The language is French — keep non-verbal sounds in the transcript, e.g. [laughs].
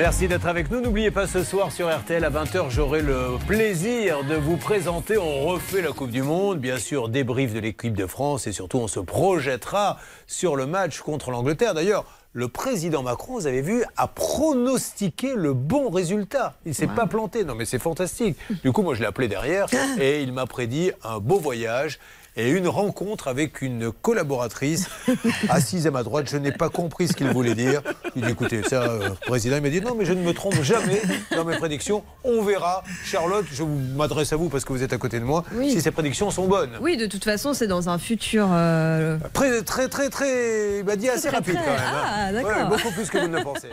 Merci d'être avec nous. N'oubliez pas ce soir sur RTL à 20h, j'aurai le plaisir de vous présenter. On refait la Coupe du Monde, bien sûr, débrief de l'équipe de France et surtout on se projettera sur le match contre l'Angleterre. D'ailleurs, le président Macron, vous avez vu, a pronostiqué le bon résultat. Il ne s'est pas planté. Non, mais c'est fantastique. Du coup, moi, je l'ai appelé derrière [laughs] et il m'a prédit un beau voyage et une rencontre avec une collaboratrice assise à ma droite. Je n'ai pas compris ce qu'il voulait dire. Il dit écoutez, ça, euh, le président, il m'a dit non, mais je ne me trompe jamais dans mes prédictions. On verra. Charlotte, je m'adresse à vous parce que vous êtes à côté de moi. Si ces prédictions sont bonnes. Oui, de toute façon, c'est dans un futur. Euh, très, très, très, très. Il m'a dit assez rapide quand même. Hein. Ah, d'accord. beaucoup plus que vous ne le pensez.